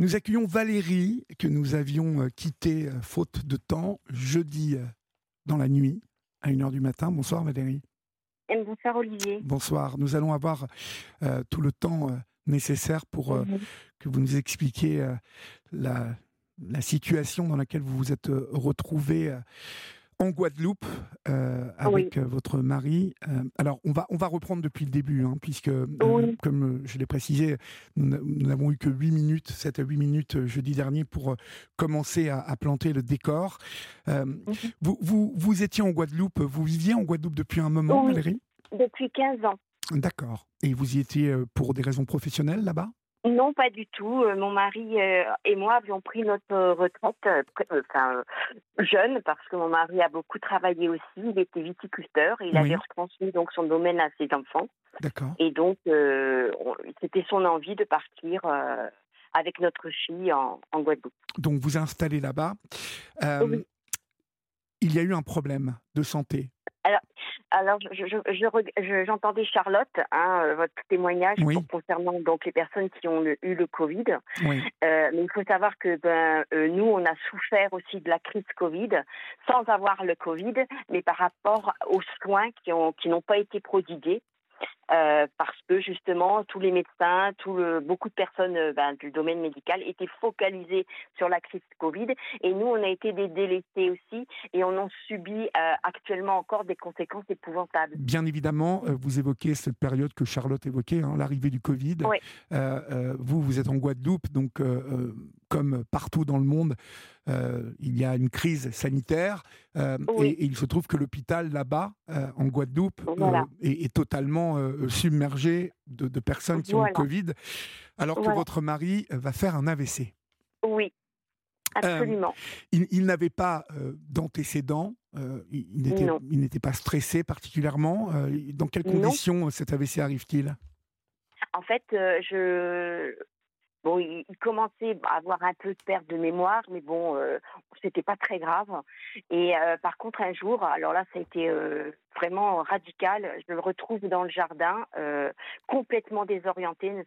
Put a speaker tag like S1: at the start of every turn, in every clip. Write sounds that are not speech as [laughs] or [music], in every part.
S1: Nous accueillons Valérie, que nous avions euh, quittée euh, faute de temps, jeudi euh, dans la nuit, à 1h du matin. Bonsoir Valérie.
S2: bonsoir Olivier.
S1: Bonsoir. Nous allons avoir tout le temps nécessaire pour mhm. que vous nous expliquiez la, la, situation dans laquelle vous vous êtes retrouvé en Guadeloupe euh, avec euh, votre mari. Euh, alors, on va, on va reprendre depuis le début, hein, puisque, comme je l'ai précisé, nous n'avons eu que 8 minutes, 7 à 8 minutes jeudi dernier pour commencer à, planter le décor. Mhm. vous, vous, vous, étiez en Guadeloupe, vous viviez en Guadeloupe depuis un moment, Valérie?
S2: Depuis 15 ans.
S1: D'accord. Et vous y étiez pour des raisons professionnelles là-bas?
S2: Non, pas du tout. Euh, mon mari euh, et moi avions pris notre retraite, euh, enfin jeune, parce que mon mari a beaucoup travaillé aussi. Il était viticulteur et il avait retransmis donc son domaine à ses enfants.
S1: D'accord.
S2: Et donc c'était son envie de partir avec notre fille en, Guadeloupe.
S1: Donc vous installez là-bas. Il y a eu un problème de santé
S2: alors, alors j'entendais je, Charlotte, hein, euh, votre témoignage concernant donc les personnes qui ont eu le Covid. Euh, mais il faut savoir que ben, euh, nous, on a souffert aussi de la crise Covid sans avoir le Covid, mais par rapport aux soins qui n'ont qui pas été prodigués. Euh, parce que justement tous les médecins, tout le, beaucoup de personnes euh, ben, du domaine médical étaient focalisés sur la crise Covid et nous on a été des délaissés aussi et on en subit euh, actuellement encore des conséquences épouvantables.
S1: Bien évidemment, vous évoquez cette période que Charlotte évoquait, hein, l'arrivée du Covid. vous, vous êtes en Guadeloupe, donc comme partout dans le monde, euh, il y a une crise sanitaire euh, et, il se trouve que l'hôpital là-bas, euh, en Guadeloupe, est, totalement submergé de, personnes qui ont le Covid, alors que votre mari va faire un AVC.
S2: Oui, absolument.
S1: il, n'avait pas d'antécédents, il n'était pas stressé particulièrement. dans quelles conditions cet AVC arrive-t-il?
S2: En fait, je, Bon, il, commençait à avoir un peu de perte de mémoire, mais bon, euh, c'était pas très grave. Et euh, par contre, un jour, alors là, ça a été euh, vraiment radical. Je le retrouve dans le jardin, complètement désorienté, ne,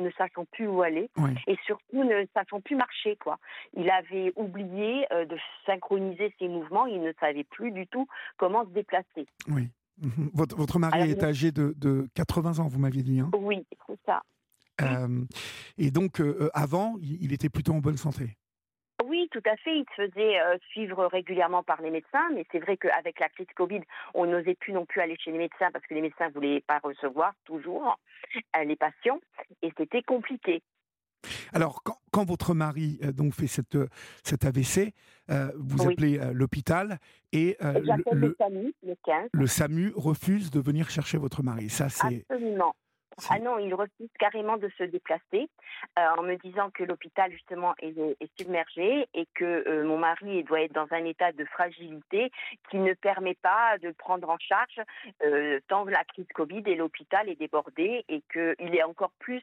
S2: ne, sachant plus où aller, et surtout ne sachant plus marcher. Quoi. Il avait oublié de synchroniser ses mouvements. Il ne savait plus du tout comment se déplacer.
S1: Oui. Mhm. Votre, votre mari est âgé de, de 80 ans, vous m'aviez dit. Hein?
S2: Oui, c'est ça.
S1: Euh, et donc, euh, euh, avant, il était plutôt en bonne santé?
S2: Oui, tout à fait. Il se faisait suivre régulièrement par les médecins, mais c'est vrai qu'avec la crise Covid, on n'osait plus non plus aller chez les médecins parce que les médecins ne voulaient pas recevoir toujours les patients, et c'était compliqué.
S1: Alors, quand, votre mari donc fait cette, cet AVC, vous appelez l'hôpital et
S2: le, le, SAMU, le, 15.
S1: le SAMU refuse de venir chercher votre mari.
S2: Ça, c'est absolument. Ah non, il refuse carrément de se déplacer euh, en me disant que l'hôpital justement est, submergé et que euh, mon mari doit être dans un état de fragilité qui ne permet pas de prendre en charge euh, tant la crise Covid et l'hôpital est débordé et qu'il est encore plus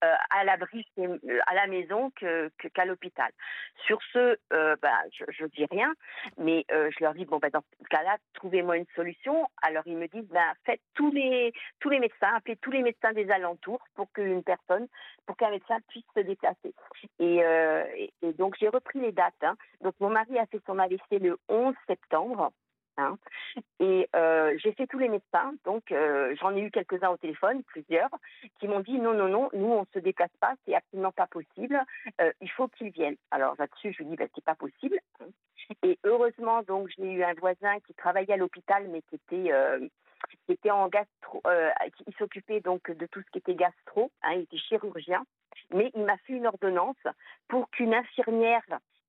S2: à l'abri à la maison qu'à l'hôpital. Sur ce, ben, je, ne dis rien, mais je leur dis bon ben dans ce cas-là, trouvez-moi une solution. Alors ils me disent ben faites tous les tous les médecins, appelez tous les médecins des alentours pour qu'une personne, pour qu'un médecin puisse se déplacer. Et, euh, donc j'ai repris les dates. Hein. Donc mon mari a fait son AVC le 11 septembre. Hein. Et euh, j'ai fait tous les médecins, donc euh, j'en ai eu quelques-uns au téléphone, plusieurs, qui m'ont dit non, non, non, nous on se déplace pas, c'est absolument pas possible, il faut qu'ils viennent. Alors là-dessus, je lui dis bah, c'est pas possible. Hein. Et heureusement, donc j'ai eu un voisin qui travaillait à l'hôpital, mais qui était était en gastro, euh, il s'occupait donc de tout ce qui était gastro, hein, il était chirurgien, mais il m'a fait une ordonnance pour qu'une infirmière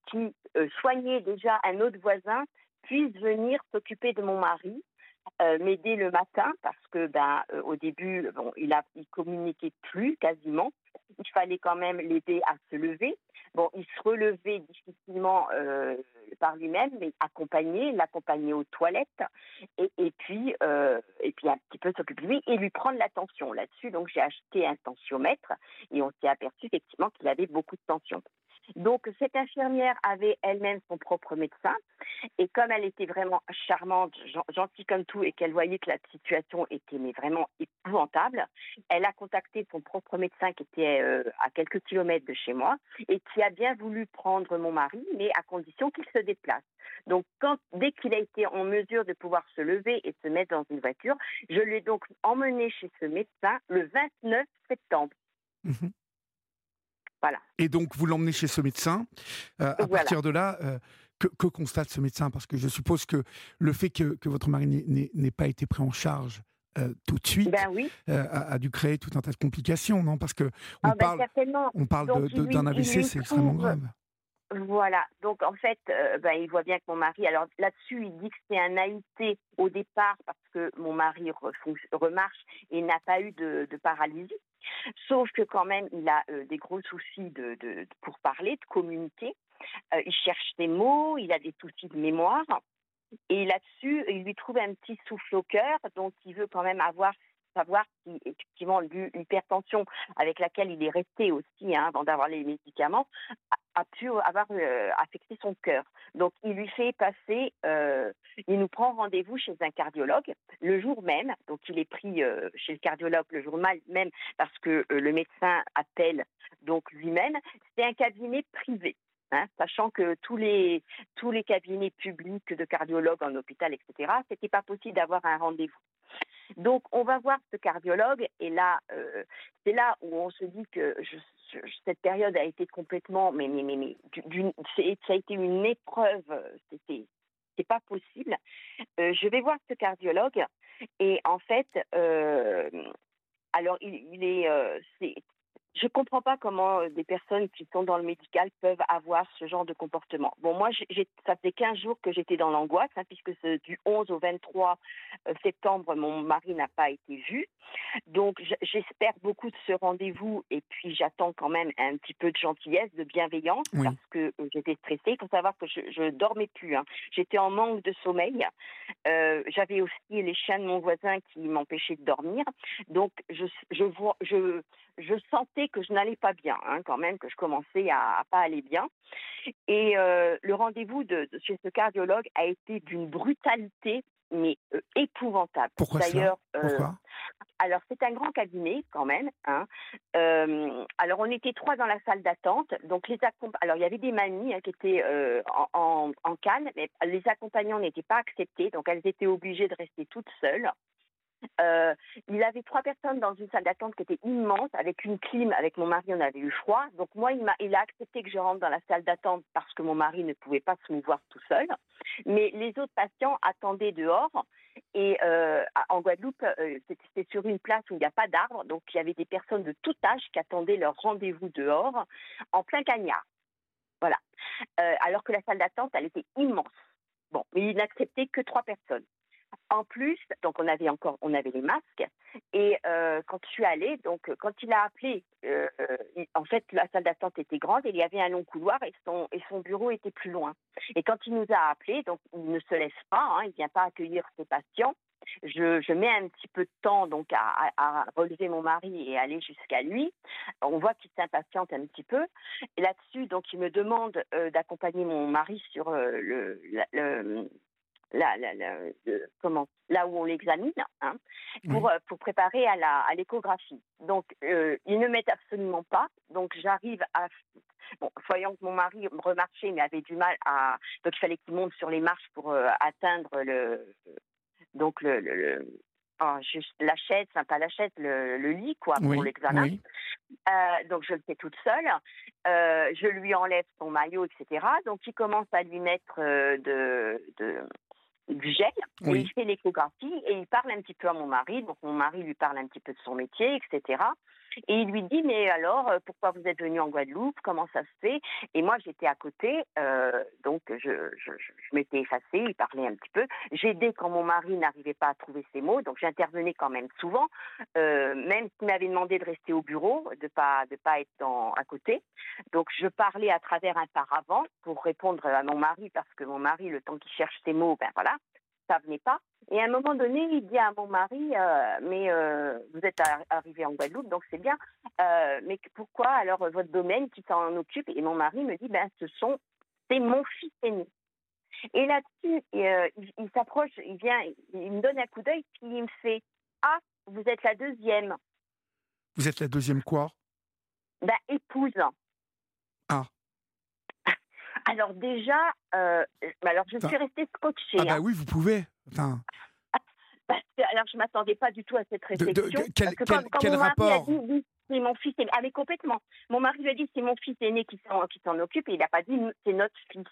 S2: qui euh, soignait déjà un autre voisin puisse venir s'occuper de mon mari, euh, m'aider le matin parce que ben au début bon il a il communiquait plus quasiment il fallait quand même l'aider à se lever bon il se relevait difficilement par lui-même, mais accompagner, l'accompagner aux toilettes, et, puis euh, et puis un petit peu s'occuper de lui et lui prendre l'attention là-dessus. Donc j'ai acheté un tensiomètre et on s'est aperçu effectivement qu'il avait beaucoup de tension. Donc cette infirmière avait elle-même son propre médecin et comme elle était vraiment charmante, gentille comme tout et qu'elle voyait que la situation était vraiment épouvantable, elle a contacté son propre médecin qui était euh, à quelques kilomètres de chez moi et qui a bien voulu prendre mon mari mais à condition qu'il se déplace. Donc dès qu'il a été en mesure de pouvoir se lever et se mettre dans une voiture, je l'ai donc emmené chez ce médecin le 29 septembre. Mmh
S1: voilà. Et donc, vous l'emmenez chez ce médecin. Euh, à partir de là, euh, que, constate ce médecin? Parce que je suppose que le fait que, votre mari n'ait pas été pris en charge euh, tout de suite
S2: ben oui.
S1: a, dû créer tout un tas de complications, non? Parce que on ah ben parle, on parle d'un AVC, c'est extrêmement grave.
S2: Voilà, donc en fait, ben, il voit bien que mon mari, alors là-dessus, il dit que c'est un AIT au départ parce que mon mari remarche et n'a pas eu de, paralysie. Sauf que quand même, il a euh, des gros soucis de, pour parler, de communiquer. Euh, il cherche des mots, il a des soucis de mémoire. Et là-dessus, il lui trouve un petit souffle au cœur, donc il veut quand même avoir savoir si effectivement l'hypertension avec laquelle il est resté aussi hein, avant d'avoir les médicaments a pu avoir euh, affecté son cœur. Donc il lui fait passer, euh, il nous prend rendez-vous chez un cardiologue le jour même. Donc il est pris euh, chez le cardiologue le jour même parce que le médecin appelle donc lui-même. C'est un cabinet privé. Hein, sachant que tous les tous les cabinets publics de cardiologues en hôpital, etc., c'était pas possible d'avoir un rendez-vous. Donc, on va voir ce cardiologue, et là, euh, c'est là où on se dit que cette période a été complètement, mais, mais, mais, ça a été une épreuve, c'était, c'est pas possible. Euh, je vais voir ce cardiologue, et en fait, euh, alors il, est, je comprends pas comment euh, des personnes qui sont dans le médical peuvent avoir ce genre de comportement. Bon, moi, j'ai, ça fait 15 jours que j'étais dans l'angoisse, hein, puisque du 11 au 23 euh, septembre, mon mari n'a pas été vu. Donc, j'espère beaucoup de ce rendez-vous et puis j'attends quand même un petit peu de gentillesse, de bienveillance, parce que euh, j'étais stressée. Il faut savoir que je, je dormais plus. Hein. J'étais en manque de sommeil. Euh, j'avais aussi les chiens de mon voisin qui m'empêchaient de dormir. Donc, je, je, vois, je, je sentais que je n'allais pas bien, hein, quand même, que je commençais à, à pas aller bien. Et euh, le rendez-vous de, chez ce cardiologue a été d'une brutalité mais euh, épouvantable.
S1: Pourquoi D'ailleurs, euh,
S2: alors c'est un grand cabinet quand même. Hein. alors on était trois dans la salle d'attente, donc les alors il y avait des mamies hein, qui étaient en, en, en canne, mais les accompagnants n'étaient pas acceptés, donc elles étaient obligées de rester toutes seules. Euh, il avait trois personnes dans une salle d'attente qui était immense, avec une clim. Avec mon mari, on avait eu froid. Donc moi, il, a, accepté que je rentre dans la salle d'attente parce que mon mari ne pouvait pas se mouvoir tout seul. Mais les autres patients attendaient dehors. Et euh, en Guadeloupe, euh, c'était sur une place où il n'y a pas d'arbres. Donc il y avait des personnes de tout âge qui attendaient leur rendez-vous dehors, en plein cagnard. Voilà. alors que la salle d'attente, elle était immense. Bon, mais il n'acceptait que trois personnes. En plus, donc on avait encore, on avait les masques. Et euh, quand je suis allée, donc quand il a appelé, euh, en fait la salle d'attente était grande il y avait un long couloir et son et son bureau était plus loin. Et quand il nous a appelés, donc il ne se laisse pas, hein, il vient pas accueillir ses patients. Je, je, mets un petit peu de temps donc à, à, relever mon mari et aller jusqu'à lui. On voit qu'il s'impatiente un petit peu. Et là-dessus, donc il me demande euh, d'accompagner mon mari sur le, là, comment, là où on l'examine, hein, pour, euh, pour préparer à la à l'échographie. Donc, euh, ils ne mettent absolument pas. Donc, j'arrive à Bon, voyant que mon mari remarchait mais avait du mal à donc il fallait qu'il monte sur les marches pour euh, atteindre le donc le, le, oh, juste la chaise, enfin pas la chaise, le, le lit quoi pour l'examen. Euh, donc je le fais toute seule. Euh, je lui enlève son maillot, etc. Donc il commence à lui mettre de, de du gel et il fait l'échographie et il parle un petit peu à mon mari. Donc mon mari lui parle un petit peu de son métier, etc. Et il lui dit mais alors euh, pourquoi vous êtes venu en Guadeloupe? Comment ça se fait? Et moi j'étais à côté, euh, donc je, je, m'étais effacée. Il parlait un petit peu. J'aidais quand mon mari n'arrivait pas à trouver ses mots, donc j'intervenais quand même souvent, euh, même s'il m'avait demandé de rester au bureau, de pas de pas être dans, à côté. Donc je parlais à travers un paravent pour répondre à mon mari parce que mon mari le temps qu'il cherche ses mots, ben voilà, ça venait pas. Et à un moment donné, il dit à mon mari, euh, mais euh, vous êtes arrivé en Guadeloupe, donc c'est bien. Euh, mais pourquoi alors votre domaine qui s'en occupe? Et mon mari me dit, ben ce sont, c'est mon fils aîné. Et là-dessus, il, s'approche, il vient, il me donne un coup d'œil, puis il me fait, ah, vous êtes la deuxième.
S1: Vous êtes la deuxième quoi?
S2: Ben épouse.
S1: Ah. [laughs]
S2: Alors déjà, alors je suis restée scotchée.
S1: Ah bah oui, vous pouvez. Enfin
S2: alors, je ne m'attendais pas du tout à cette réflexion.
S1: quel, quel, rapport
S2: c'est mon fils aîné. Ah, complètement. Mon mari lui a dit c'est mon fils aîné qui s'en occupe et il n'a pas dit c'est notre fils.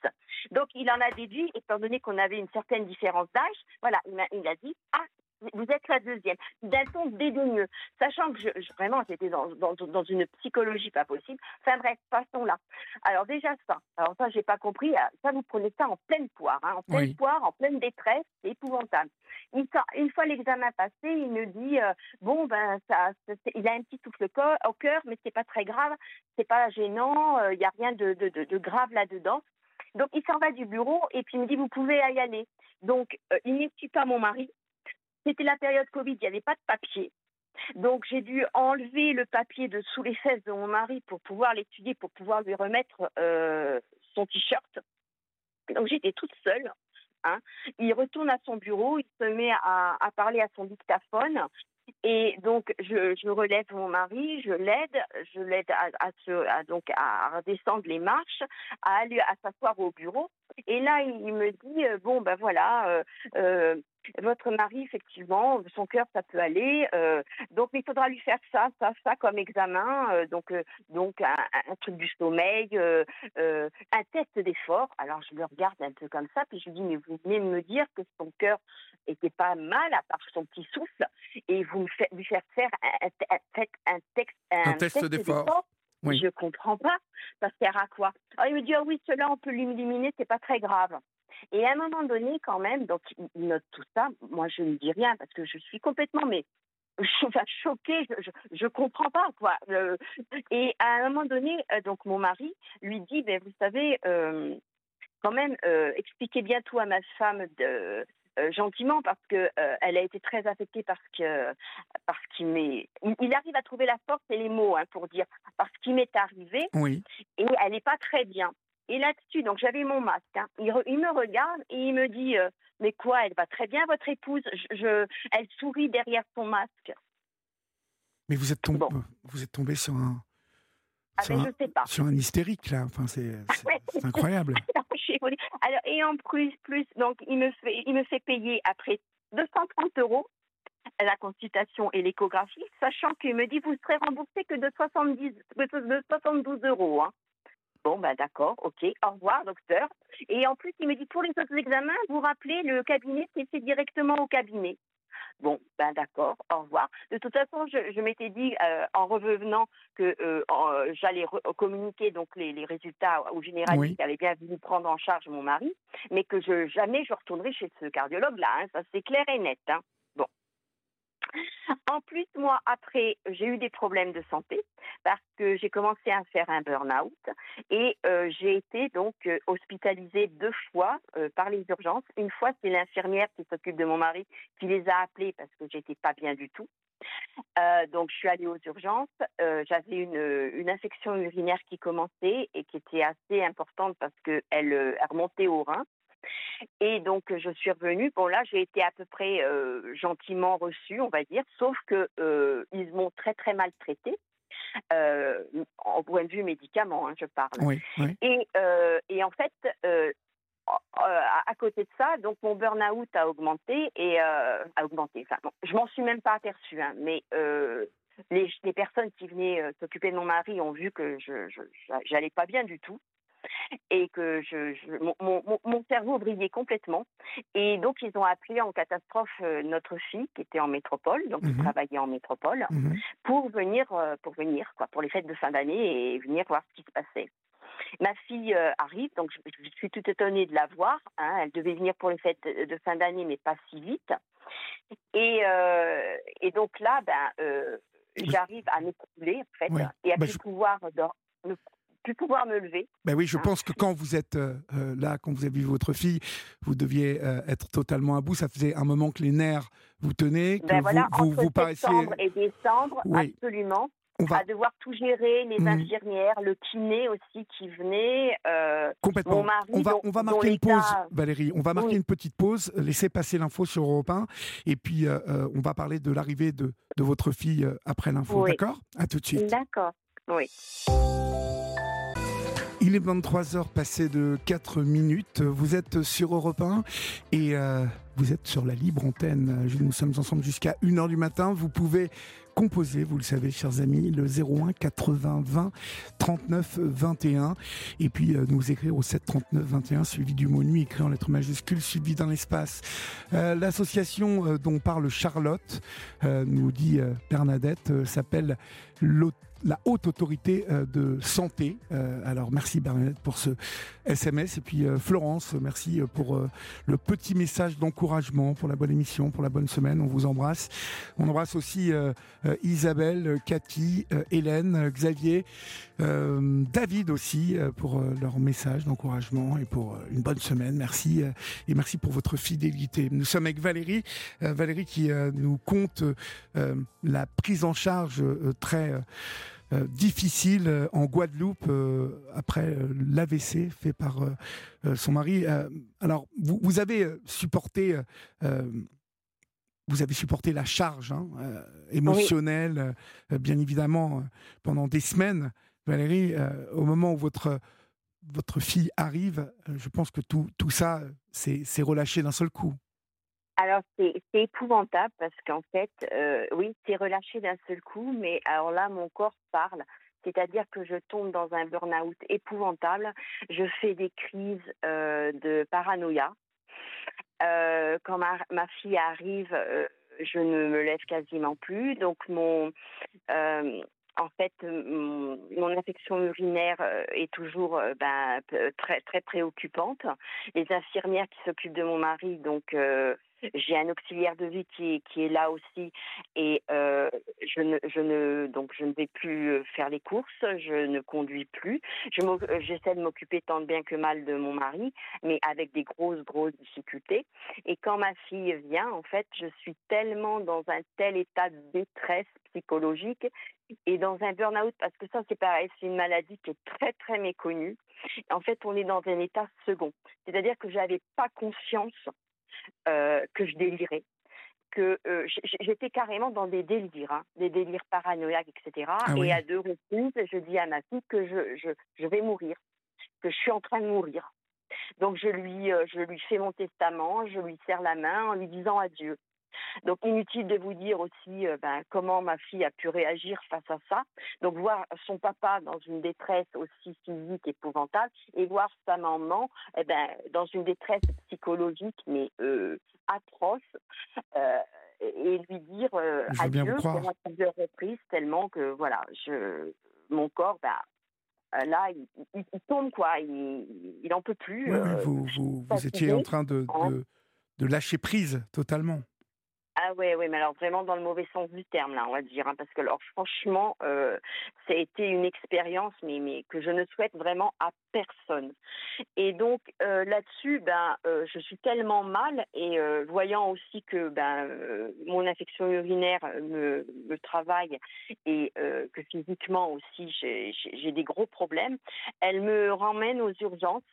S2: Donc il en a déduit, étant donné qu'on avait une certaine différence d'âge, voilà, il a, il a dit ah vous êtes la deuxième, d'un ton dédaigneux, sachant que je, vraiment j'étais dans, dans, une psychologie pas possible. Enfin bref, passons là. Alors déjà ça, alors ça j'ai pas compris, euh, ça vous prenez ça en pleine poire, hein, en pleine poire, en pleine détresse, c'est épouvantable. une fois l'examen passé, il me dit euh, bon ben ça, il a un petit souffle au cœur, mais c'est pas très grave, c'est pas gênant, il euh, n'y a rien de, de, de, grave là-dedans. Donc il s'en va du bureau et puis il me dit vous pouvez y aller. Donc il n'excute pas mon mari, c'était la période Covid, il n'y avait pas de papier. Donc j'ai dû enlever le papier de sous les fesses de mon mari pour pouvoir l'étudier, pour pouvoir lui remettre euh, son t-shirt. Donc j'étais toute seule. Hein. Il retourne à son bureau, il se met à, parler à son dictaphone. Et donc, je, relève mon mari, je l'aide, je l'aide à, à redescendre les marches, à aller à s'asseoir au bureau. Et là, il me dit euh, bon ben voilà, euh, euh, votre mari effectivement, son cœur ça peut aller, donc il faudra lui faire ça, ça, ça comme examen, donc donc un, truc du sommeil, un test d'effort. Alors je le regarde un peu comme ça, puis je lui dis mais vous venez de me dire que son cœur était pas mal à part son petit souffle, et vous me faites lui faire faire un, un, texte,
S1: un, test, d'effort.
S2: Je comprends pas. Ça sert à quoi? Alors, Il me dit, ah oui, cela, on peut l'éliminer, c'est pas très grave. Et à un moment donné, quand même, donc il note tout ça. Moi, je ne dis rien parce que je suis complètement, mais [laughs] je suis choquée, je, je, comprends pas quoi. et à un moment donné, euh, donc mon mari lui dit, ben vous savez, euh, quand même, euh, expliquez bien tout à ma femme de, euh, gentiment parce que euh, elle a été très affectée parce que parce qu'il m'est il, arrive à trouver la force et les mots hein, pour dire parce qu'il m'est arrivé
S1: oui.
S2: et elle n'est pas très bien. Et là-dessus donc j'avais mon masque hein. il, me regarde et il me dit euh, mais quoi elle va très bien votre épouse je, elle sourit derrière son masque.
S1: Mais vous êtes tombé vous êtes tombé sur un
S2: ah, sur, un, sais pas.
S1: sur un hystérique là. Enfin c'est incroyable [laughs]
S2: Alors, et en plus, plus, donc, il me fait, il me fait payer après 230 euros la consultation et l'échographie, sachant qu'il me dit vous serez remboursé que de, 70, de 72 euros. Hein. Bon, ben d'accord, ok, au revoir, docteur. Et en plus, il me dit pour les autres examens, vous rappelez le cabinet, c'est directement au cabinet. Bon, ben d'accord, au revoir. De toute façon, je, m'étais dit euh, en revenant que euh, euh, j'allais communiquer donc les, résultats au général qui avait bien voulu prendre en charge mon mari, mais que je, jamais je retournerai chez ce cardiologue-là. Hein, ça c'est clair et net. Hein. En plus, moi, après, j'ai eu des problèmes de santé parce que j'ai commencé à faire un burn-out et euh, j'ai été donc euh, hospitalisée deux fois euh, par les urgences. Une fois, c'est l'infirmière qui s'occupe de mon mari qui les a appelés parce que j'étais pas bien du tout. donc, je suis allée aux urgences. J'avais une, une, infection urinaire qui commençait et qui était assez importante parce qu'elle remontait au rein. Et donc, je suis revenue. Bon, là, j'ai été à peu près euh, gentiment reçue, on va dire, sauf que euh, ils m'ont très, très maltraitée. Euh, en point de vue médicaments, hein, je parle. Et, et, en fait, à côté de ça, donc mon burn-out a augmenté et a augmenté. Enfin, je m'en suis même pas aperçue, hein, mais les, les, personnes qui venaient s'occuper de mon mari ont vu que je n'allais pas bien du tout et que je, mon, cerveau brillait complètement. Et donc, ils ont appelé en catastrophe euh, notre fille qui était en métropole, donc qui mmh travaillait en métropole, mmh pour venir, euh, pour venir, quoi, pour les fêtes de fin d'année et venir voir ce qui se passait. Ma fille euh, arrive, donc je, suis tout étonnée de la voir. Hein. elle devait venir pour les fêtes de, fin d'année, mais pas si vite. Et, et donc là, ben, j'arrive à m'écouler, en fait, et à bah, pouvoir plus pouvoir me lever.
S1: Ben oui, je hein. pense que quand vous êtes euh, euh, là, quand vous avez vu votre fille, vous deviez être totalement à bout. Ça faisait un moment que les nerfs vous tenaient, que
S2: ben
S1: vous,
S2: vous, entre septembre et décembre, absolument. On va... à devoir tout gérer, les mmh. infirmières, le kiné aussi qui venait.
S1: Complètement. Mon mari, on va, on va marquer une pause, Valérie. On va marquer une petite pause, laisser passer l'info sur Europe 1, et puis on va parler de l'arrivée de, de, votre fille après l'info. D'accord? À tout de suite.
S2: D'accord. Oui.
S1: Il est 23h passé de 4 minutes. Vous êtes sur Europe 1 et euh, vous êtes sur la libre antenne. Nous sommes ensemble jusqu'à 1h du matin. Vous pouvez composer, vous le savez, chers amis, le 01 80 20 39 21. Et puis euh, nous écrire au 7 39 21, suivi du mot nuit, écrit en lettres majuscules, suivi d'un espace. Euh, l'association dont parle Charlotte, nous dit Bernadette, s'appelle l'autre la haute autorité euh, de santé. Euh, alors merci Bernadette pour ce SMS et puis euh, Florence, merci pour le petit message d'encouragement pour la bonne émission, pour la bonne semaine. On vous embrasse. On embrasse aussi Isabelle, Cathy, Hélène, Xavier, David aussi pour leur message d'encouragement et pour une bonne semaine. Merci et merci pour votre fidélité. Nous sommes avec Valérie, Valérie qui nous compte la prise en charge très difficile euh, en Guadeloupe euh, après l'AVC fait par son mari. alors, vous, vous, avez supporté vous avez supporté la charge hein, émotionnelle, bien évidemment, pendant des semaines. Valérie, au moment où votre, votre fille arrive, je pense que tout, tout ça s'est relâché d'un seul coup.
S2: Alors, c'est épouvantable parce qu'en fait, euh, oui, c'est relâché d'un seul coup, mais alors là, mon corps parle. C'est-à-dire que je tombe dans un burn-out épouvantable. Je fais des crises euh, de paranoïa. Euh, quand ma, ma, fille arrive, je ne me lève quasiment plus. Donc, mon, en fait, mon, infection urinaire est toujours ben, très, très préoccupante. Les infirmières qui s'occupent de mon mari, donc, j'ai un auxiliaire de vie qui est, là aussi et euh, je ne donc je ne vais plus euh, faire les courses, je ne conduis plus. Euh, j'essaie de m'occuper tant bien que mal de mon mari, mais avec des grosses grosses difficultés. Et quand ma fille vient, en fait, je suis tellement dans un tel état de détresse psychologique et dans un burn-out parce que ça c'est pareil, c'est une maladie qui est très très méconnue. En fait, on est dans un état second, c'est-à-dire que j'avais pas conscience euh, que je délirais que euh, j'étais carrément dans des délires, hein, des délires paranoïaques, etc. Ah et à deux reprises, je dis à ma fille que je, je, je, vais mourir, que je suis en train de mourir. Donc je lui, euh, je lui fais mon testament, je lui serre la main en lui disant adieu. Donc inutile de vous dire aussi euh, ben, comment ma fille a pu réagir face à ça. Donc voir son papa dans une détresse aussi physique épouvantable et voir sa maman eh ben, dans une détresse psychologique mais euh, atroce. Euh, et lui dire adieu à plusieurs reprises tellement que voilà je mon corps ben, là, il, tombe quoi, il, il en peut plus.
S1: vous, vous, vous étiez en train de, de, de, lâcher prise totalement.
S2: Ah ouais, ouais, mais alors vraiment dans le mauvais sens du terme là, on va dire, hein, parce que alors franchement, euh, ça a été une expérience, mais mais que je ne souhaite vraiment à personne. Et donc euh, là-dessus, ben, euh, je suis tellement mal et voyant aussi que ben mon infection urinaire me, me travaille et que physiquement aussi j'ai des gros problèmes, elle me ramène aux urgences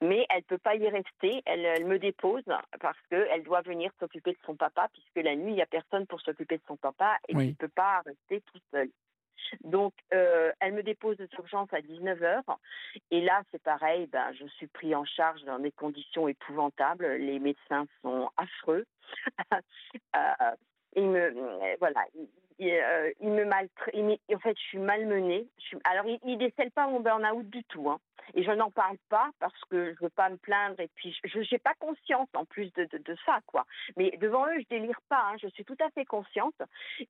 S2: mais elle peut pas y rester. Elle, me dépose parce qu'elle doit venir s'occuper de son papa, puisque la nuit, il n'y a personne pour s'occuper de son papa et elle ne peut pas rester toute seule. Donc, euh, elle me dépose d'urgence à 19h. Et là, c'est pareil, ben, je suis pris en charge dans des conditions épouvantables. Les médecins sont affreux. [laughs] euh, il me, voilà, il, euh, il me maltraite. En fait, je suis malmenée. Je suis, alors, il, ne décèle pas mon burn-out du tout. Hein. Et je n'en parle pas parce que je veux pas me plaindre et puis je n'ai pas conscience en plus de, de, de, ça, quoi. Mais devant eux, je délire pas. Hein. Je suis tout à fait consciente.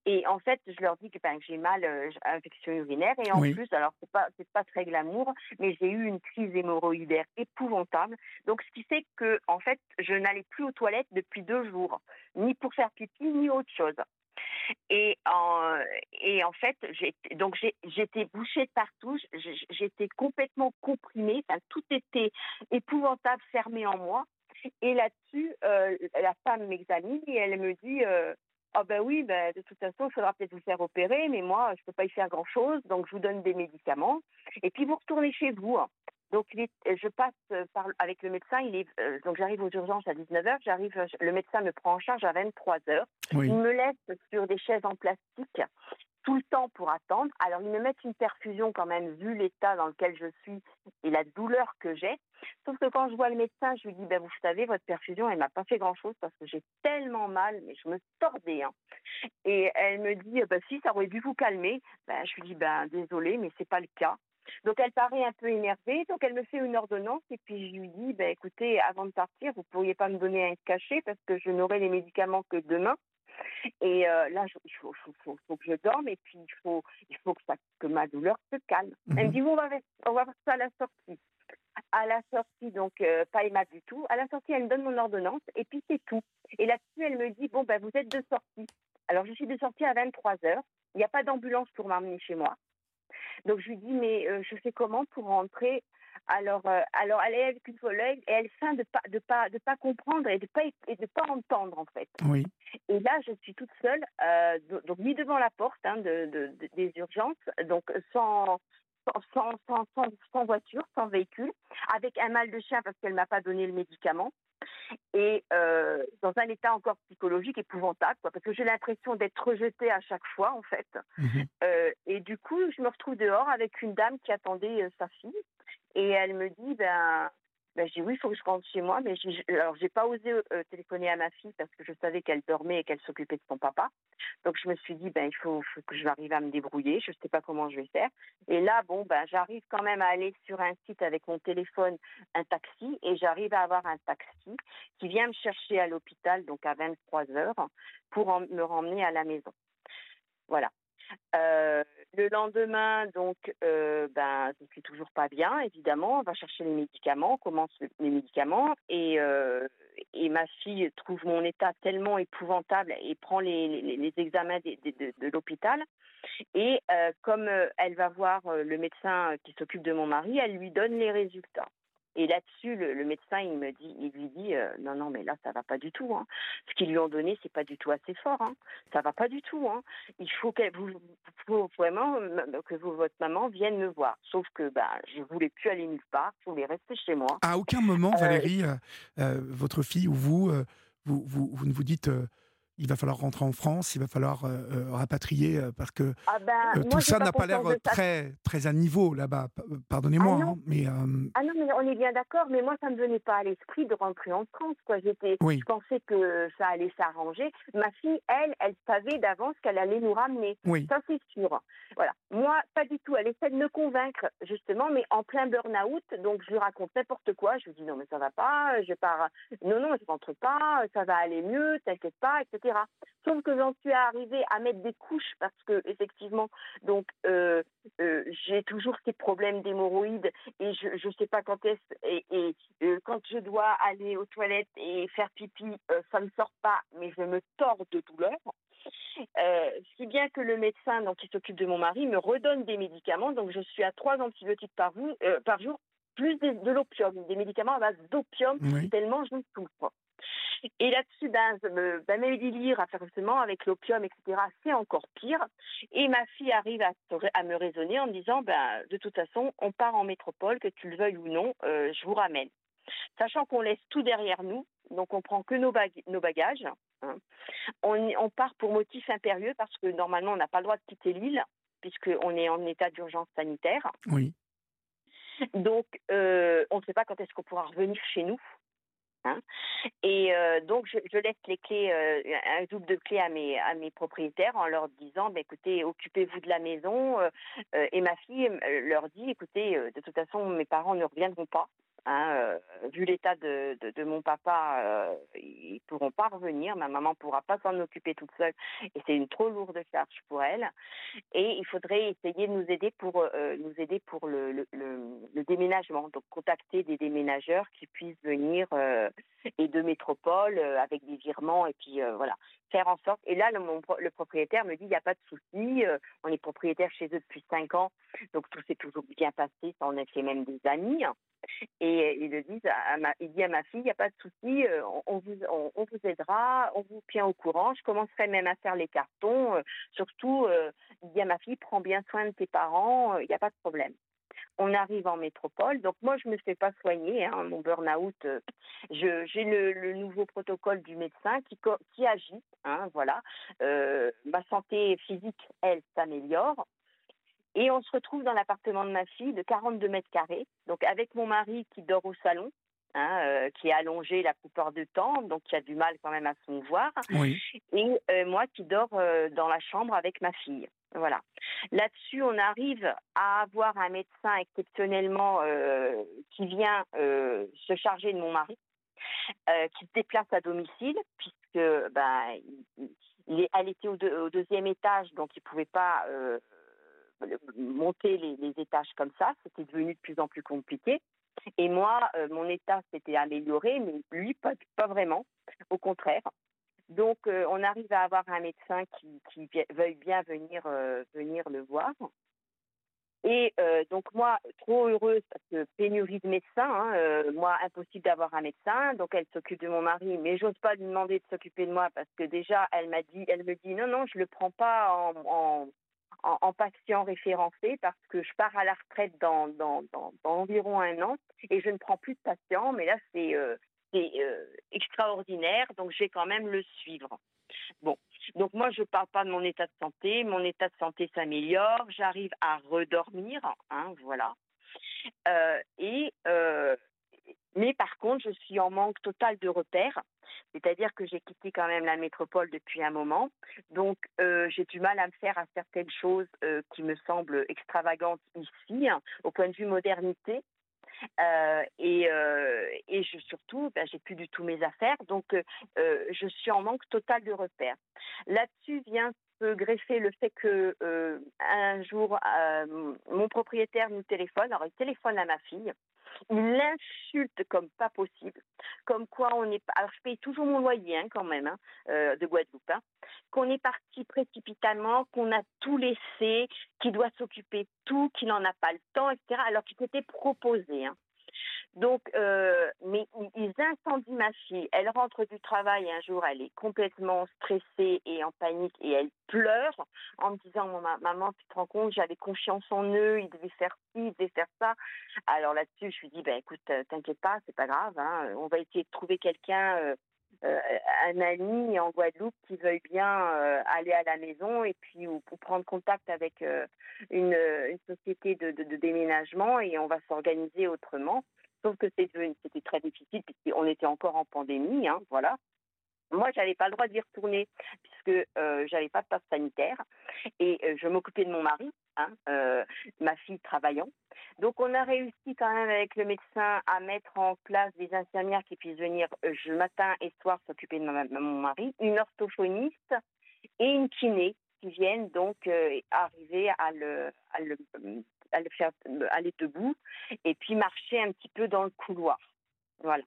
S2: Et en fait, je leur dis que, ben, j'ai mal euh, infection urinaire et en plus, alors c'est pas c'est pas très glamour, mais j'ai eu une crise hémorroïdaire épouvantable. Donc, ce qui fait que, en fait, je n'allais plus aux toilettes depuis deux jours, ni pour faire pipi ni autre chose. Et en, fait, donc j'étais bouchée partout, j'étais complètement comprimée, tout était épouvantable, fermé en moi. Et là-dessus, euh, la femme m'examine et elle me dit euh, Ah ben oui, ben, de toute façon, il faudra peut-être vous faire opérer, mais moi, je ne peux pas y faire grand-chose, donc je vous donne des médicaments. Et puis vous retournez chez vous. Donc, je passe par, avec le médecin. Il est, euh, donc, j'arrive aux urgences à 19h. J'arrive, le médecin me prend en charge à 23h. Il me laisse sur des chaises en plastique tout le temps pour attendre. Alors, ils me mettent une perfusion quand même, vu l'état dans lequel je suis et la douleur que j'ai. Sauf que quand je vois le médecin, je lui dis, ben, vous savez, votre perfusion, elle m'a pas fait grand-chose parce que j'ai tellement mal, mais je me tordais. Hein. Et elle me dit, ben, si, ça aurait dû vous calmer. Ben, je lui dis, ben, désolé, mais c'est pas le cas. Donc elle paraît un peu énervée, donc elle me fait une ordonnance et puis je lui dis, ben, écoutez, avant de partir, vous pourriez pas me donner un cachet parce que je n'aurai les médicaments que demain. Et euh, là, il faut, que je dorme et puis il faut, il faut que, ça, que ma douleur se calme. Elle me mhm. dit, on va, on va faire ça à la sortie. À la sortie, donc euh, pas aimable du tout. À la sortie, elle me donne mon ordonnance et puis c'est tout. Et là-dessus, elle me dit, bon, ben, vous êtes de sortie. Alors, je suis de sortie à 23 heures. Il n'y a pas d'ambulance pour m'emmener chez moi. Donc, je lui dis, mais euh, je sais comment pour rentrer? Alors, euh, alors elle est avec une collègue et elle feint de pas de pas de pas comprendre et de pas et de pas entendre en fait.
S1: Oui.
S2: Et là, je suis toute seule, euh, donc mis devant la porte hein, de, de, des urgences, donc sans sans, sans, sans, sans, voiture, sans véhicule, avec un mal de chien parce qu'elle m'a pas donné le médicament et euh, dans un état encore psychologique épouvantable, quoi, parce que j'ai l'impression d'être rejetée à chaque fois, en fait. Mhm. Euh, et du coup, je me retrouve dehors avec une dame qui attendait euh, sa fille, et elle me dit, ben, ben, je dis oui, il faut que je rentre chez moi, mais alors j'ai pas osé euh, téléphoner à ma fille parce que je savais qu'elle dormait et qu'elle s'occupait de son papa. Donc je me suis dit ben il faut, que je arrive à me débrouiller, je sais pas comment je vais faire. Et là bon ben j'arrive quand même à aller sur un site avec mon téléphone, un taxi et j'arrive à avoir un taxi qui vient me chercher à l'hôpital donc à 23 heures pour me ramener à la maison. Voilà. Euh, le lendemain, donc, euh, ben, je suis toujours pas bien, évidemment. On va chercher les médicaments, on commence les médicaments, et, euh, et ma fille trouve mon état tellement épouvantable et prend les, examens de, l'hôpital. Et comme elle va voir le médecin qui s'occupe de mon mari, elle lui donne les résultats. Et là-dessus, le, médecin, il me dit, il lui dit, euh, non, non, mais là, ça va pas du tout. Hein. Ce qu'ils lui ont donné, c'est pas du tout assez fort. Hein. Ça va pas du tout. Hein. Il faut qu'elle, vous, faut vraiment que votre maman vienne me voir. Sauf que, bah, je voulais plus aller nulle part. Je voulais rester chez moi.
S1: À aucun moment, euh, Valérie, euh, votre fille ou vous, vous, vous, vous, ne vous dites il va falloir rentrer en France, il va falloir euh, euh, rapatrier euh, parce que ah ben, tout ça n'a pas l'air très, très à niveau là-bas. Pardonnez-moi,
S2: ah
S1: hein, mais
S2: ah non, mais on est bien d'accord. Mais moi, ça ne me venait pas à l'esprit de rentrer en France. Quoi, j'étais, je pensais que ça allait s'arranger. Ma fille, elle, elle savait d'avance qu'elle allait nous ramener.
S1: Oui.
S2: Ça c'est sûr. Voilà. Moi, pas du tout. Elle essaie de me convaincre justement, mais en plein burn-out. Donc je lui raconte n'importe quoi. Je lui dis non, mais ça va pas. Je pars. Non, non, je rentre pas. Ça va aller mieux. T'inquiète pas, etc. Sauf que j'en suis arrivée à mettre des couches parce que effectivement, donc euh, euh, j'ai toujours ces problèmes d'hémorroïdes et je ne sais pas quand est-ce et, et euh, quand je dois aller aux toilettes et faire pipi, ça ne sort pas, mais je me tords de douleur. si bien que le médecin donc, qui s'occupe de mon mari me redonne des médicaments, donc je suis à trois antibiotiques par, par jour, plus de l'opium, des médicaments à base d'opium, tellement je souffre. Et là-dessus, ben, ben, mes délires, forcément, avec l'opium, etc., c'est encore pire. Et ma fille arrive à, à, me raisonner en me disant, ben, de toute façon, on part en métropole, que tu le veuilles ou non, euh, je vous ramène. Sachant qu'on laisse tout derrière nous, donc on prend que nos, nos bagages. Hein. On, on, part pour motif impérieux parce que normalement, on n'a pas le droit de quitter l'île, puisqu'on est en état d'urgence sanitaire.
S1: Oui.
S2: Donc, euh, on ne sait pas quand est-ce qu'on pourra revenir chez nous. Hein. Et euh, donc, je, laisse les clés, euh, un double de clés à mes, à mes propriétaires en leur disant, bah, écoutez, occupez-vous de la maison. Euh, et ma fille leur dit, écoutez, de toute façon, mes parents ne reviendront pas. Hein, vu l'état de, de, mon papa, euh, ils pourront pas revenir. Ma maman pourra pas s'en occuper toute seule et c'est une trop lourde charge pour elle. Et il faudrait essayer de nous aider pour nous aider pour le, le, le, déménagement. Donc contacter des déménageurs qui puissent venir et de métropole avec des virements et puis voilà faire en sorte. Et là, le, propriétaire me dit il n'y a pas de souci, on est propriétaire chez eux depuis cinq ans, donc tout s'est toujours bien passé. Ça, on a fait même des amis. Et à ma, il dit à ma fille, il n'y a pas de souci, euh, on, vous, aidera, on vous tient au courant. Je commencerai même à faire les cartons. Euh, surtout, euh, il dit à ma fille, prends bien soin de tes parents, il n'y a pas de problème. On arrive en métropole, donc moi je me fais pas soigner, hein, mon burn-out. j'ai le, nouveau protocole du médecin qui, qui agit, hein, voilà. ma santé physique, elle, s'améliore. Et on se retrouve dans l'appartement de ma fille de 42 mètres carrés, donc avec mon mari qui dort au salon, hein, euh, qui est allongé la plupart du temps, donc qui a du mal quand même à se mouvoir, et euh, moi qui dors euh, dans la chambre avec ma fille. Voilà. Là-dessus, on arrive à avoir un médecin exceptionnellement qui vient se charger de mon mari, qui se déplace à domicile, puisque ben, il, était au, deuxième étage, donc il ne pouvait pas monter les, étages comme ça, c'était devenu de plus en plus compliqué. Et moi, euh, mon état s'était amélioré, mais lui, pas vraiment, au contraire. Donc, euh, on arrive à avoir un médecin qui, veuille bien venir, euh, venir le voir. Et donc, moi, trop heureuse, parce que pénurie de médecins, hein, moi, impossible d'avoir un médecin. Donc, elle s'occupe de mon mari, mais j'ose pas lui demander de s'occuper de moi parce que déjà, elle dit, elle me dit, non, non, je le prends pas en en, patient référencé parce que je pars à la retraite dans, dans, dans, environ un an et je ne prends plus de patients, mais là c'est euh, euh, extraordinaire, donc je vais quand même le suivre. Bon, donc moi je ne parle pas de mon état de santé, mon état de santé s'améliore, j'arrive à redormir, hein, voilà. Euh, et mais par contre, je suis en manque total de repères, c'est-à-dire que j'ai quitté quand même la métropole depuis un moment, donc euh, j'ai du mal à me faire à certaines choses euh, qui me semblent extravagantes ici, hein, au point de vue modernité. Euh, et, et je, surtout, ben, j'ai plus du tout mes affaires, donc je suis en manque total de repères. Là-dessus vient greffer le fait que un jour mon propriétaire nous téléphone, alors il téléphone à ma fille il l'insulte comme pas possible, comme quoi on est. Alors je paye toujours mon loyer hein, quand même hein, euh, de Guadeloupe, hein, qu'on est parti précipitamment, qu'on a tout laissé, qu'il doit s'occuper de tout, qu'il n'en a pas le temps, etc. Alors qu'il s'était proposé. Donc, euh, mais ils incendient ma fille. Elle rentre du travail un jour, elle est complètement stressée et en panique et elle pleure en me disant Maman, tu te rends compte, j'avais confiance en eux, ils devaient faire ci, ils devaient faire ça. Alors là-dessus, je lui dis ben, Écoute, euh, t'inquiète pas, c'est pas grave, hein, on va essayer de trouver quelqu'un. Euh, un ami en Guadeloupe qui veuille bien aller à la maison et puis ou, prendre contact avec une, une, société de, de, déménagement et on va s'organiser autrement. Sauf que c'était très difficile puisqu'on était encore en pandémie, hein, voilà. Moi, j'avais pas le droit d'y retourner puisque euh, j'avais pas de passe sanitaire et euh, je m'occupais de mon mari, hein, euh, ma fille travaillant. Donc, on a réussi quand même avec le médecin à mettre en place des infirmières qui puissent venir euh, matin et soir s'occuper de mon mari, une orthophoniste et une kiné qui viennent donc arriver le, à le à le faire aller debout et puis marcher un petit peu dans le couloir. Voilà.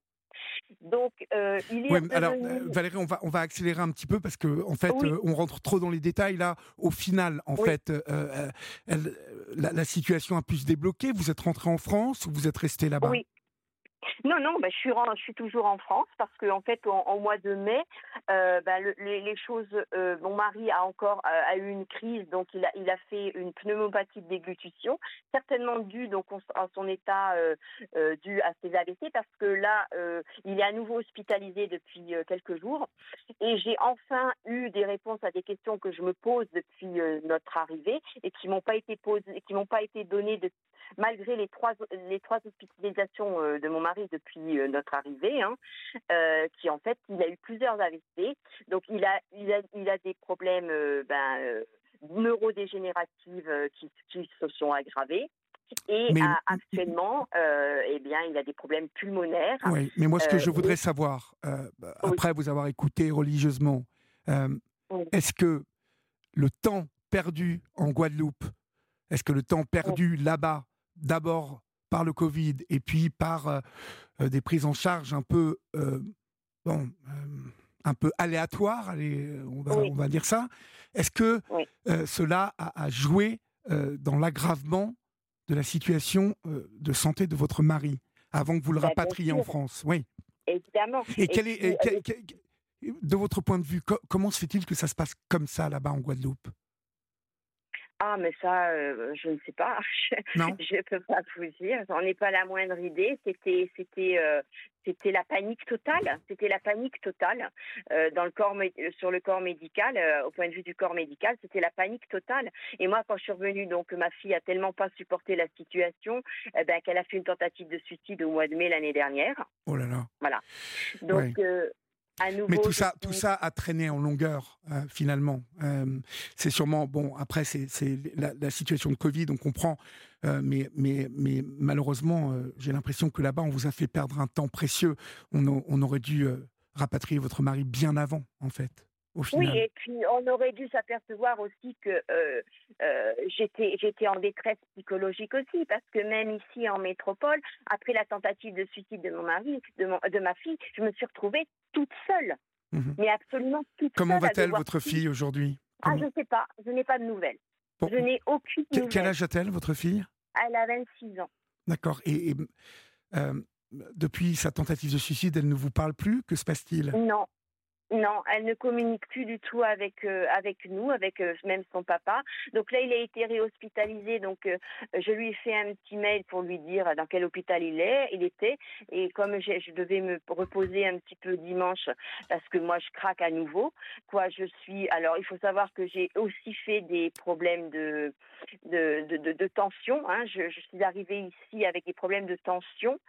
S2: Donc, euh, il est.
S1: alors, euh, Valérie, on va, on va accélérer un petit peu parce que, en fait, euh, on rentre trop dans les détails. Là, au final, en fait, la, situation a pu se débloquer. Vous êtes rentré en France ou vous êtes resté là-bas?
S2: Oui, non, non, bah, je, suis toujours en France parce qu'en en fait, en, mois de mai, euh, bah, les, choses. Euh, mon mari a encore euh, eu une crise, donc il a, fait une pneumopathie de déglutition, certainement due à son état dû à ses AVC parce que là, il est à nouveau hospitalisé depuis quelques jours et j'ai enfin eu des réponses à des questions que je me pose depuis notre arrivée et qui m'ont pas été posées, qui m'ont pas été données de, malgré les trois les trois hospitalisations de mon mari depuis euh, notre arrivée, hein, euh, qui en fait, il a eu plusieurs AVC. Donc, il a, il a, il a des problèmes euh, ben, neurodégénératifs qui, qui, se sont aggravés. Et actuellement, eh bien, il a des problèmes pulmonaires.
S1: Oui, mais moi, ce que je voudrais savoir, bah, après vous avoir écouté religieusement, est-ce que le temps perdu en Guadeloupe, est-ce que le temps perdu là-bas, d'abord par le Covid et puis par des prises en charge un peu, bon, un peu aléatoires, allez, on, va, on va dire ça, est-ce que cela a, joué dans l'aggravement de la situation de santé de votre mari avant que vous le bah, rapatriez en France? Oui.
S2: Évidemment.
S1: Et, quel est, de votre point de vue, comment se fait-il que ça se passe comme ça là-bas en Guadeloupe?
S2: Ah, mais ça, euh, je ne sais pas. [laughs] je ne peux pas vous dire. On n'est pas la moindre idée. C'était, c'était, euh, c'était la panique totale. C'était la panique totale euh, dans le corps, sur le corps médical. au point de vue du corps médical, c'était la panique totale. Et moi, quand je suis revenue, donc ma fille a tellement pas supporté la situation, eh ben, qu'elle a fait une tentative de suicide au mois de mai l'année dernière.
S1: Oh là là.
S2: Voilà. Donc.
S1: Mais tout ça, tout ça a traîné en longueur euh, finalement. Euh, c'est sûrement bon. Après, c'est la, situation de Covid, on comprend. Euh, mais, mais, mais malheureusement, j'ai l'impression que là-bas, on vous a fait perdre un temps précieux. On, on aurait dû rapatrier votre mari bien avant, en fait.
S2: Oui, et puis on aurait dû s'apercevoir aussi que euh, euh, j'étais j'étais en détresse psychologique aussi parce que même ici en métropole, après la tentative de suicide de mon mari, de, mon, de ma fille, je me suis retrouvée toute seule, mhm. mais absolument toute
S1: Comment seule. Comment va-t-elle votre fille aujourd'hui?
S2: Ah, je ne sais pas, je n'ai pas de nouvelles. Je n'ai aucune nouvelle.
S1: Quel âge a-t-elle votre fille?
S2: Elle a 26 ans.
S1: D'accord. Et, euh, depuis sa tentative de suicide, elle ne vous parle plus? Que se passe-t-il?
S2: Non, non, elle ne communique plus du tout avec euh, avec nous, avec euh, même son papa. Donc là, il a été réhospitalisé. Donc euh, je lui ai fait un petit mail pour lui dire dans quel hôpital il est, il était. Et comme je devais me reposer un petit peu dimanche parce que moi je craque à nouveau. Quoi, je suis. Alors il faut savoir que j'ai aussi fait des problèmes de de, de, tension. Hein. Je, je, suis arrivée ici avec des problèmes de tension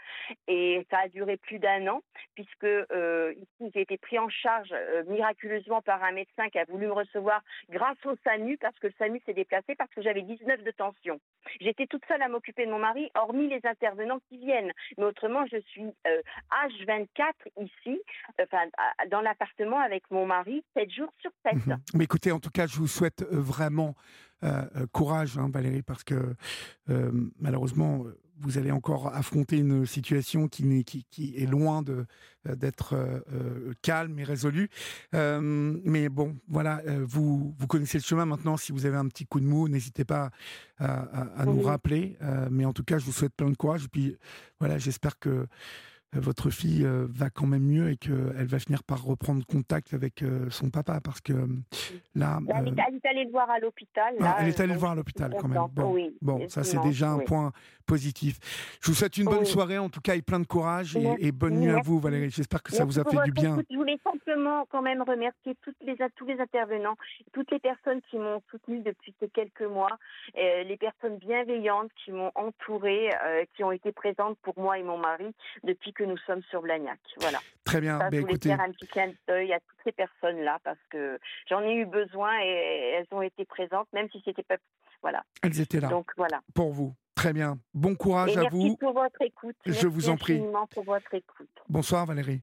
S2: et ça a duré plus d'un an puisque ici j'ai été pris en charge euh, miraculeusement par un médecin qui a voulu me recevoir grâce au SAMU, parce que le SAMU s'est déplacé parce que j'avais 19 de tension. J'étais toute seule à m'occuper de mon mari, hormis les intervenants qui viennent. Mais autrement, je suis H24 euh, ici, enfin, dans l'appartement avec mon mari, 7 jours sur 7. Mhm.
S1: Mais écoutez, en tout cas, je vous souhaite euh, vraiment courage, hein, Valérie, parce que malheureusement, vous allez encore affronter une situation qui, qui, qui est loin de, euh, d'être euh, euh, calme et résolue. mais bon, voilà, vous, vous connaissez le chemin maintenant. Si vous avez un petit coup de mou, n'hésitez pas à, nous rappeler. mais en tout cas, je vous souhaite plein de courage. Et puis voilà, j'espère que votre fille euh, va quand même mieux et qu'elle va finir par reprendre contact avec euh, son papa parce que euh, là.
S2: elle, est, allée le voir à l'hôpital.
S1: Ah, elle est allée le voir à l'hôpital quand même. Bon, bon ça c'est déjà un point positif. Je vous souhaite une bonne soirée en tout cas et plein de courage et, bonne nuit à vous Valérie. J'espère que ça vous a fait du bien.
S2: Je voulais simplement quand même remercier toutes les, tous les intervenants, toutes les personnes qui m'ont soutenue depuis ces quelques mois, les personnes bienveillantes qui m'ont entourée, qui ont été présentes pour moi et mon mari depuis que nous sommes sur Blagnac. Voilà.
S1: Très bien.
S2: Ça, je voulais faire un petit clin d'œil à toutes ces personnes-là parce que j'en ai eu besoin et elles ont été présentes, même si c'était pas. Voilà.
S1: Elles étaient là. Donc voilà. Pour vous. Très bien. Bon courage
S2: à
S1: vous. Merci
S2: pour votre écoute.
S1: Je vous en prie.
S2: pour votre écoute.
S1: Bonsoir Valérie.